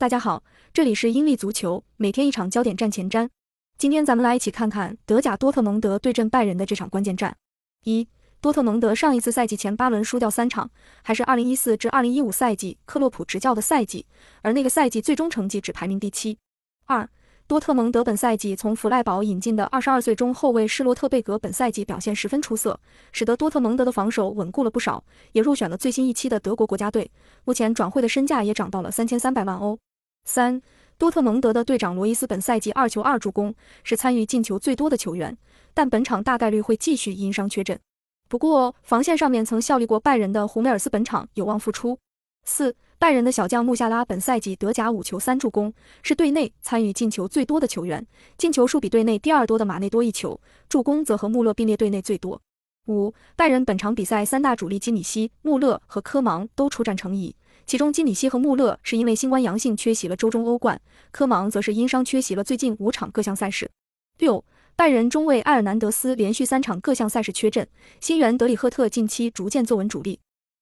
大家好，这里是英利足球，每天一场焦点战前瞻。今天咱们来一起看看德甲多特蒙德对阵拜仁的这场关键战。一、多特蒙德上一次赛季前八轮输掉三场，还是2014至2015赛季克洛普执教的赛季，而那个赛季最终成绩只排名第七。二、多特蒙德本赛季从弗赖堡引进的22岁中后卫施罗特贝格本赛季表现十分出色，使得多特蒙德的防守稳固了不少，也入选了最新一期的德国国家队。目前转会的身价也涨到了三千三百万欧。三多特蒙德的队长罗伊斯本赛季二球二助攻，是参与进球最多的球员，但本场大概率会继续因伤缺阵。不过防线上面曾效力过拜仁的胡梅尔斯本场有望复出。四拜仁的小将穆夏拉本赛季德甲五球三助攻，是队内参与进球最多的球员，进球数比队内第二多的马内多一球，助攻则和穆勒并列队内最多。五拜仁本场比赛三大主力基米希、穆勒和科芒都出战成疑。其中，基米希和穆勒是因为新冠阳性缺席了周中欧冠，科芒则是因伤缺席了最近五场各项赛事。六，拜仁中卫埃尔南德斯连续三场各项赛事缺阵，新援德里赫特近期逐渐坐稳主力，